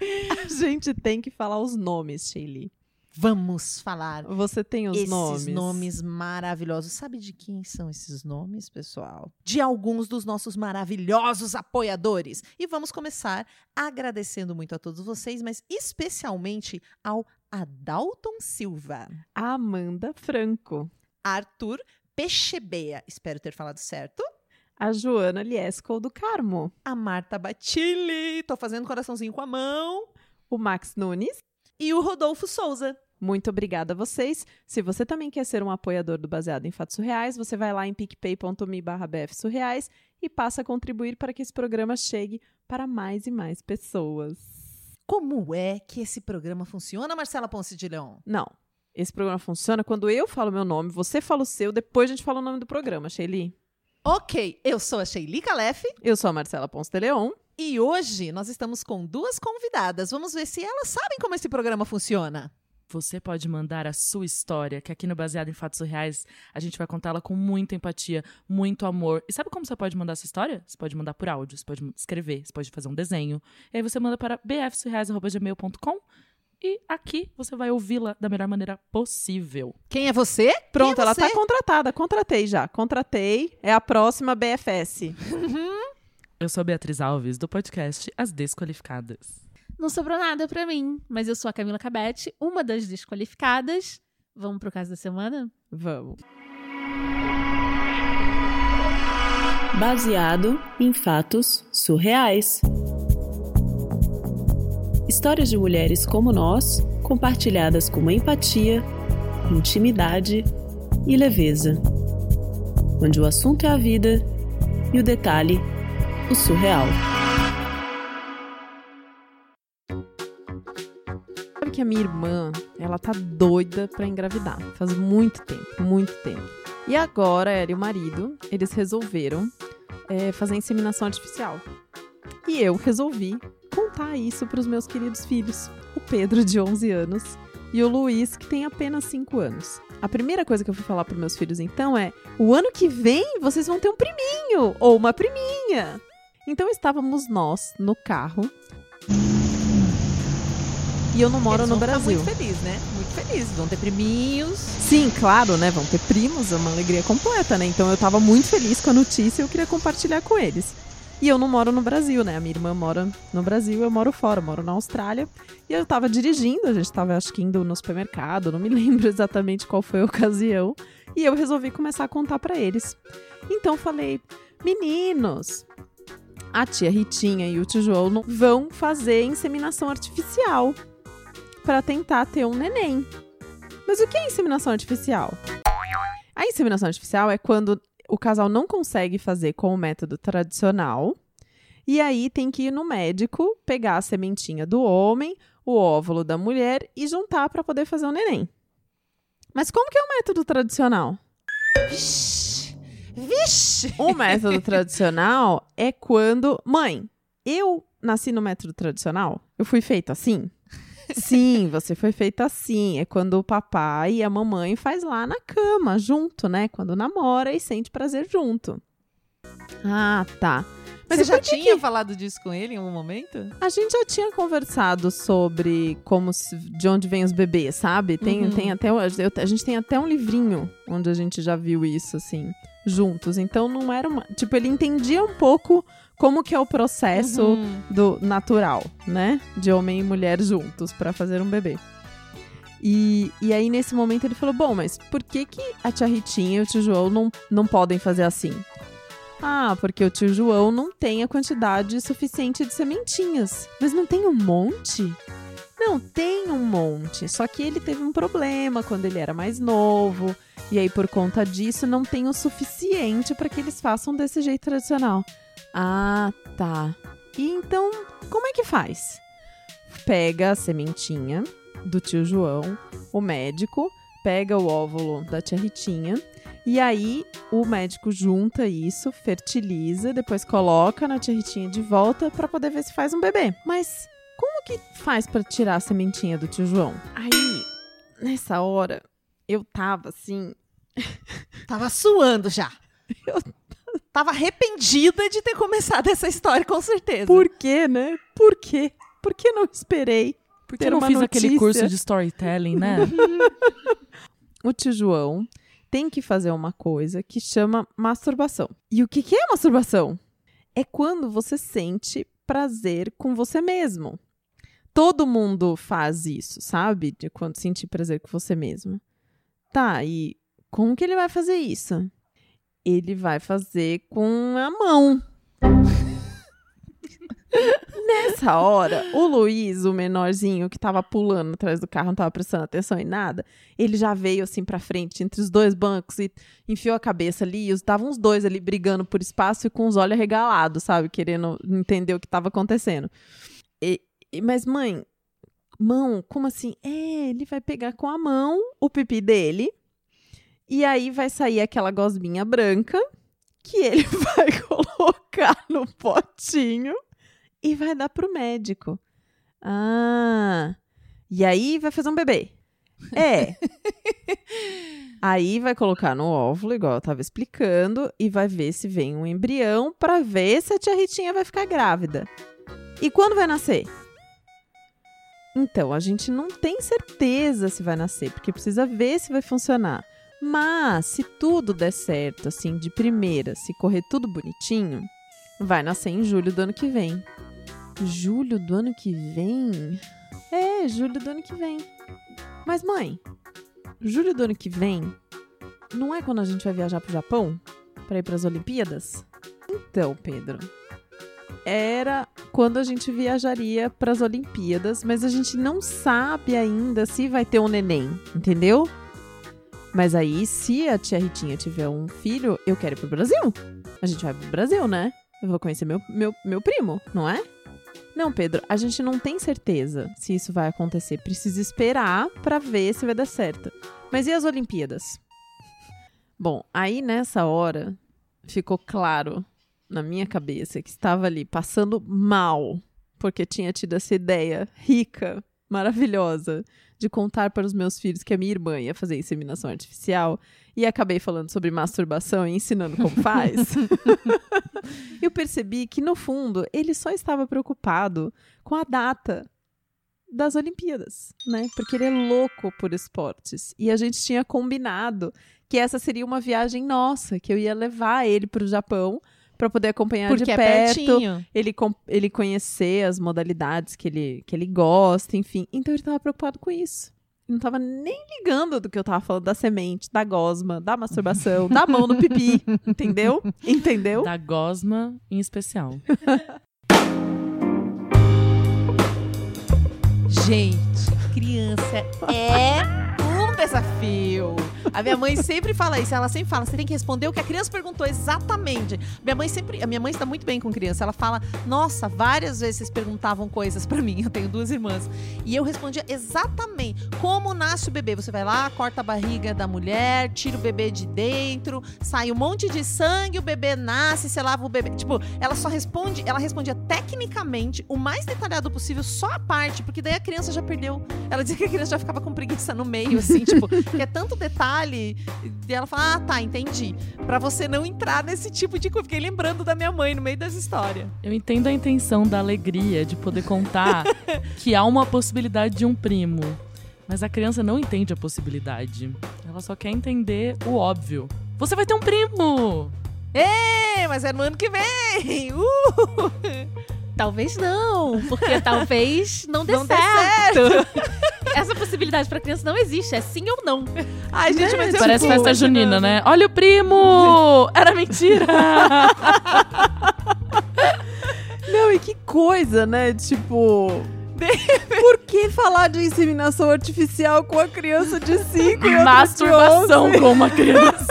A gente tem que falar os nomes, Shelly. Vamos falar Você tem os esses nomes? nomes maravilhosos. Sabe de quem são esses nomes, pessoal? De alguns dos nossos maravilhosos apoiadores. E vamos começar agradecendo muito a todos vocês, mas especialmente ao Adalton Silva, Amanda Franco. Arthur Pechebeia, espero ter falado certo. A Joana Liesco do Carmo. A Marta Batilli, tô fazendo coraçãozinho com a mão. O Max Nunes. E o Rodolfo Souza. Muito obrigada a vocês. Se você também quer ser um apoiador do Baseado em Fatos Surreais, você vai lá em picpay.me barra e passa a contribuir para que esse programa chegue para mais e mais pessoas. Como é que esse programa funciona, Marcela Ponce de Leon? Não, esse programa funciona quando eu falo meu nome, você fala o seu, depois a gente fala o nome do programa, Shelly. Ok, eu sou a Sheili Calef Eu sou a Marcela Ponce de Leon. e hoje nós estamos com duas convidadas. Vamos ver se elas sabem como esse programa funciona. Você pode mandar a sua história, que aqui no Baseado em Fatos Reais a gente vai contá-la com muita empatia, muito amor. E sabe como você pode mandar essa história? Você pode mandar por áudio, você pode escrever, você pode fazer um desenho. E aí você manda para bfsurreais.gmail.com e aqui você vai ouvi-la da melhor maneira possível. Quem é você? Pronto, é ela você? tá contratada. Contratei já. Contratei. É a próxima BFS. Eu sou a Beatriz Alves, do podcast As Desqualificadas. Não sobrou nada pra mim, mas eu sou a Camila Cabete, uma das desqualificadas. Vamos pro caso da semana? Vamos. baseado em fatos surreais. Histórias de mulheres como nós, compartilhadas com empatia, intimidade e leveza. Onde o assunto é a vida e o detalhe, o surreal. Sabe que a minha irmã, ela tá doida pra engravidar. Faz muito tempo, muito tempo. E agora, ela e o marido, eles resolveram é, fazer inseminação artificial. E eu resolvi contar isso pros meus queridos filhos. O Pedro, de 11 anos, e o Luiz, que tem apenas 5 anos. A primeira coisa que eu fui falar pros meus filhos, então, é: o ano que vem vocês vão ter um priminho ou uma priminha. Então estávamos nós no carro. E eu não moro Eles no vão ficar Brasil. muito feliz, né? Muito feliz. Vão ter priminhos. Sim, claro, né? Vão ter primos, é uma alegria completa, né? Então eu tava muito feliz com a notícia e eu queria compartilhar com eles. E eu não moro no Brasil, né? A minha irmã mora no Brasil, eu moro fora, eu moro na Austrália. E eu tava dirigindo, a gente tava acho que indo no supermercado, não me lembro exatamente qual foi a ocasião. E eu resolvi começar a contar pra eles. Então falei: meninos, a tia Ritinha e o tio João vão fazer inseminação artificial pra tentar ter um neném. Mas o que é inseminação artificial? A inseminação artificial é quando o casal não consegue fazer com o método tradicional e aí tem que ir no médico, pegar a sementinha do homem, o óvulo da mulher e juntar para poder fazer o neném. Mas como que é o método tradicional? Vixe! Vixe! O método tradicional é quando. Mãe, eu nasci no método tradicional? Eu fui feita assim? Sim, você foi feita assim. É quando o papai e a mamãe faz lá na cama, junto, né? Quando namora e sente prazer junto. Ah, tá. Mas Você já tinha que- falado disso com ele em algum momento? A gente já tinha conversado sobre como se- de onde vem os bebês, sabe? Tem, Uhum. tem até eu- a gente tem até um livrinho onde a gente já viu isso assim juntos. Então não era uma, tipo ele entendia um pouco como que é o processo Uhum. do natural, né? De homem e mulher juntos para fazer um bebê. E, e aí, nesse momento, ele falou: Bom, mas por que, que a tia Ritinha e o tio João não, não podem fazer assim? Ah, porque o tio João não tem a quantidade suficiente de sementinhas. Mas não tem um monte? Não, tem um monte. Só que ele teve um problema quando ele era mais novo. E aí, por conta disso, não tem o suficiente para que eles façam desse jeito tradicional. Ah, tá. E então, como é que faz? Pega a sementinha do tio João, o médico, pega o óvulo da tia Ritinha, e aí o médico junta isso, fertiliza, depois coloca na tia Ritinha de volta para poder ver se faz um bebê. Mas como que faz para tirar a sementinha do tio João? Aí, nessa hora, eu tava assim. Tava suando já. Eu- Tava arrependida de ter começado essa história, com certeza. Por quê, né? Por quê? Por que não esperei? Por que não fiz aquele notícia. curso de storytelling, né? O tio João tem que fazer uma coisa que chama masturbação. E o que, que é masturbação? É quando você sente prazer com você mesmo. Todo mundo faz isso, sabe? De quando sentir prazer com você mesmo. Tá, e como que ele vai fazer isso? Ele vai fazer com a mão. Nessa hora, o Luiz, o menorzinho que tava pulando atrás do carro, não tava prestando atenção em nada, ele já veio assim pra frente, entre os dois bancos, e enfiou a cabeça ali, e estavam os dois ali brigando por espaço e com os olhos arregalados, sabe? Querendo entender o que tava acontecendo. E- mas, mãe, mão, como assim? É, ele vai pegar com a mão o pipi dele, e aí vai sair aquela gosminha branca, que ele vai colocar no potinho e vai dar pro médico. Ah, e aí vai fazer um bebê. É. aí vai colocar no óvulo, igual eu tava explicando, e vai ver se vem um embrião pra ver se a tia Ritinha vai ficar grávida. E quando vai nascer? Então, a gente não tem certeza se vai nascer, porque precisa ver se vai funcionar. Mas, se tudo der certo, assim, de primeira, se correr tudo bonitinho, vai nascer em julho do ano que vem. Julho do ano que vem? É, julho do ano que vem. Mas, mãe, julho do ano que vem não é quando a gente vai viajar pro Japão? Pra ir pras Olimpíadas? Então, Pedro, era quando a gente viajaria pras Olimpíadas, mas a gente não sabe ainda se vai ter um neném, entendeu? Mas aí, se a tia Ritinha tiver um filho, eu quero ir pro Brasil. A gente vai pro Brasil, né? Eu vou conhecer meu, meu, meu primo, não é? Não, Pedro, a gente não tem certeza se isso vai acontecer. Precisa esperar pra ver se vai dar certo. Mas e as Olimpíadas? Bom, aí nessa hora ficou claro na minha cabeça que estava ali passando mal, porque tinha tido essa ideia rica, maravilhosa, de contar para os meus filhos que a minha irmã ia fazer inseminação artificial e acabei falando sobre masturbação e ensinando como faz. eu percebi que, no fundo, ele só estava preocupado com a data das Olimpíadas, né? Porque ele é louco por esportes. E a gente tinha combinado que essa seria uma viagem nossa, que eu ia levar ele para o Japão para poder acompanhar Porque de é perto ele, ele conhecer as modalidades que ele, que ele gosta, enfim. Então ele tava preocupado com isso. Ele não tava nem ligando do que eu tava falando da semente, da gosma, da masturbação, da mão no pipi. Entendeu? Entendeu? Da gosma em especial. Gente, criança é desafio. A minha mãe sempre fala isso, ela sempre fala, você tem que responder o que a criança perguntou exatamente. Minha mãe sempre, a minha mãe está muito bem com criança. Ela fala: "Nossa, várias vezes perguntavam coisas pra mim. Eu tenho duas irmãs". E eu respondia exatamente como nasce o bebê. Você vai lá, corta a barriga da mulher, tira o bebê de dentro, sai um monte de sangue, o bebê nasce, você lava o bebê. Tipo, ela só responde, ela respondia tecnicamente o mais detalhado possível, só a parte, porque daí a criança já perdeu. Ela dizia que a criança já ficava com preguiça no meio, assim, tipo, que é tanto detalhe. E ela fala: Ah, tá, entendi. Pra você não entrar nesse tipo de coisa. Fiquei lembrando da minha mãe no meio dessa história. Eu entendo a intenção da alegria de poder contar que há uma possibilidade de um primo. Mas a criança não entende a possibilidade. Ela só quer entender o óbvio. Você vai ter um primo! Ê, mas é no ano que vem! Uh! Talvez não, porque talvez não dê Não dê certo. Essa possibilidade pra criança não existe, é sim ou não. Ai, gente, mas eu Parece fico festa imaginando. junina, né? Olha o primo! Era mentira! Não, e que coisa, né? Tipo. Por que falar de inseminação artificial com a criança de 5 e outra de Masturbação 11? com uma criança.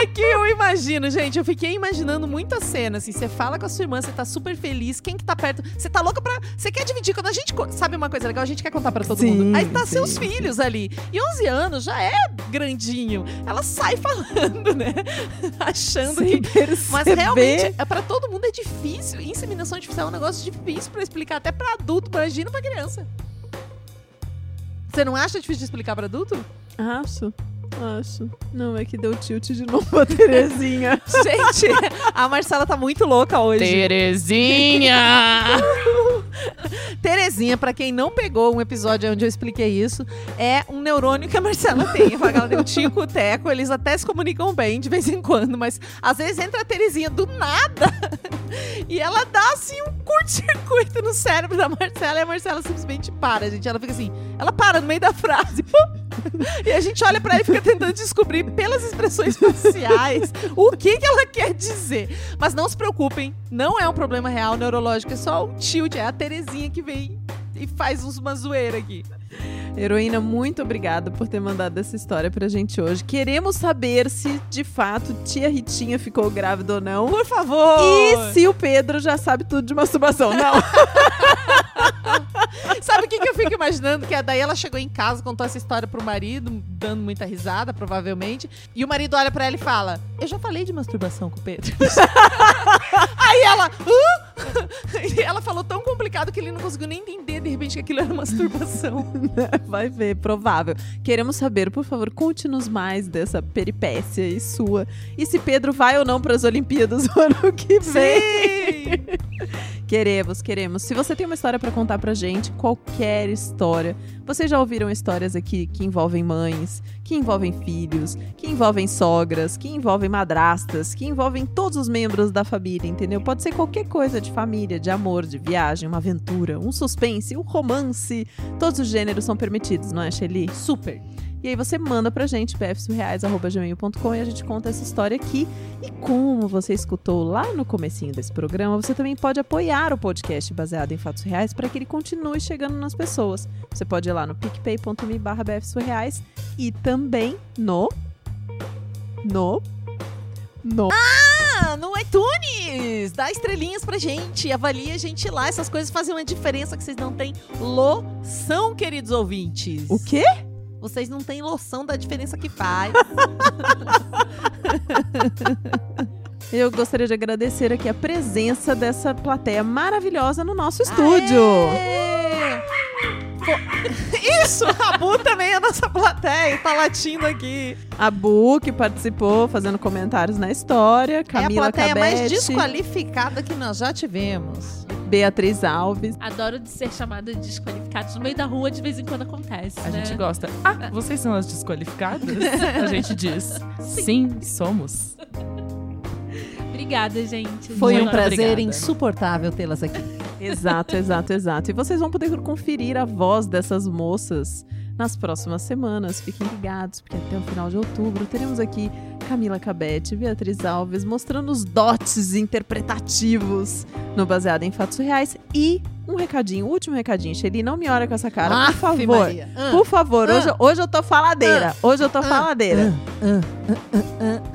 É que eu imagino, gente. Eu fiquei imaginando muita cena, assim. Você fala com a sua irmã, você tá super feliz. Quem que tá perto? Você tá louca pra. Você quer dividir. Quando a gente. Sabe uma coisa legal? A gente quer contar pra todo Sim, mundo. Aí tá sim. seus filhos ali. E 11 anos já é grandinho. Ela sai falando, né? Achando Sem que. perceber. Mas realmente, é para todo mundo é difícil. Inseminação artificial é um negócio difícil pra explicar até pra adulto, imagina pra criança. Você não acha difícil de explicar pra adulto? Acho. Acho. Não, é que deu tilt de novo a Terezinha. Gente, a Marcela tá muito louca hoje. Terezinha! Terezinha, pra quem não pegou um episódio onde eu expliquei isso, é um neurônio que a Marcela tem. Ela tem o Tico, o Teco, eles até se comunicam bem de vez em quando, mas às vezes entra a Terezinha do nada e ela dá assim um curto-circuito no cérebro da Marcela e a Marcela simplesmente para, gente. Ela fica assim, ela para no meio da frase. E a gente olha pra ela e fica tentando descobrir pelas expressões faciais o que, que ela quer dizer. Mas não se preocupem, não é um problema real neurológico, é só um tilt, é a Terezinha que vem e faz uns uma zoeira aqui. Heroína, muito obrigada por ter mandado essa história pra gente hoje. Queremos saber se, de fato, tia Ritinha ficou grávida ou não. Por favor! E se o Pedro já sabe tudo de masturbação. Não. Sabe o que, que eu fico imaginando? Que é daí ela chegou em casa, contou essa história pro marido, dando muita risada, provavelmente. E o marido olha pra ela e fala: Eu já falei de masturbação com o Pedro. Aí ela. "Hã?" E ela falou tão complicado que ele não conseguiu nem entender, de repente, que aquilo era masturbação. Vai ver, provável. Queremos saber, por favor, conte-nos mais dessa peripécia e sua. E se Pedro vai ou não para as Olimpíadas no ano que vem. Sim! Queremos, queremos. Se você tem uma história pra contar pra gente, qualquer história. Vocês já ouviram histórias aqui que envolvem mães, que envolvem filhos, que envolvem sogras, que envolvem madrastas, que envolvem todos os membros da família, entendeu? Pode ser qualquer coisa de família, de amor, de viagem, uma aventura, um suspense, um romance. Todos os gêneros são permitidos, não é, Shelly? Super. E aí você manda pra gente, pfsurreais.gmail.com e a gente conta essa história aqui. E como você escutou lá no comecinho desse programa, você também pode apoiar o podcast baseado em fatos reais para que ele continue chegando nas pessoas. Você pode ir lá no picpay.me barra bfsurreais e também no... No... No... Ah, no iTunes! Dá estrelinhas pra gente, avalia a gente lá. Essas coisas fazem uma diferença que vocês não têm loção, queridos ouvintes. O quê? Vocês não têm noção da diferença que faz. Eu gostaria de agradecer aqui a presença dessa plateia maravilhosa no nosso estúdio. Aê! Isso! A Bu também é a nossa plateia, tá latindo aqui. A Bu, que participou fazendo comentários na história. Camila é a plateia mais Cabete, desqualificada que nós já tivemos. Beatriz Alves. Adoro de ser chamada de desqualificados no meio da rua, de vez em quando acontece. A né? gente gosta. Ah, vocês são as desqualificadas? A gente diz. Sim, somos. Obrigada, gente. Foi Muito um prazer obrigada. insuportável tê-las aqui. Exato, exato, exato. E vocês vão poder conferir a voz dessas moças nas próximas semanas. Fiquem ligados, porque até o final de outubro teremos aqui Camila Cabete, Beatriz Alves, mostrando os dotes interpretativos no Baseado em Fatos Reais. E um recadinho, último recadinho. Shelly, não me olha com essa cara, por favor. Ah, Por favor, Ah. hoje, hoje eu tô faladeira. Hoje eu tô Ah. faladeira.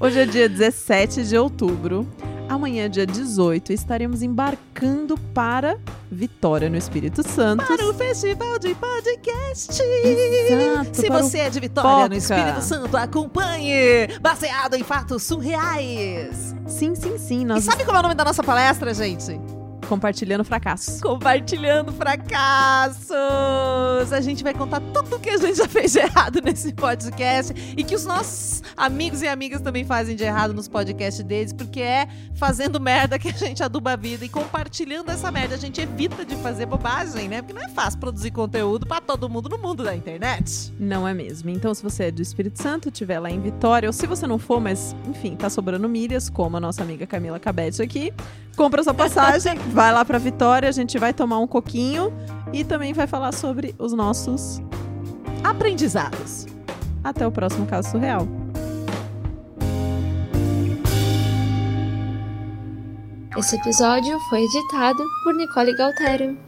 Hoje é dia 17 de outubro. Amanhã, dia 18, estaremos embarcando para Vitória, no Espírito Santo. Para o Festival de Podcast. Exato, Se você é de Vitória, Foca. no Espírito Santo, acompanhe. Baseado em fatos surreais. Sim, sim, sim. E Nós sabe como é o nome da nossa palestra, gente? Compartilhando fracassos. Compartilhando fracassos. A gente vai contar tudo que a gente já fez de errado nesse podcast e que os nossos amigos e amigas também fazem de errado nos podcasts deles, porque é fazendo merda que a gente aduba a vida e compartilhando essa merda a gente evita de fazer bobagem, né? Porque não é fácil produzir conteúdo pra todo mundo no mundo da internet. Não é mesmo? Então, se você é do Espírito Santo, estiver lá em Vitória, ou se você não for, mas enfim, tá sobrando milhas, como a nossa amiga Camila Cabete aqui, compra sua passagem, vai lá pra Vitória, a gente vai tomar um coquinho e também vai falar sobre os nossos. Aprendizados. Até o próximo caso surreal. Esse episódio foi editado por Nicole Galtério.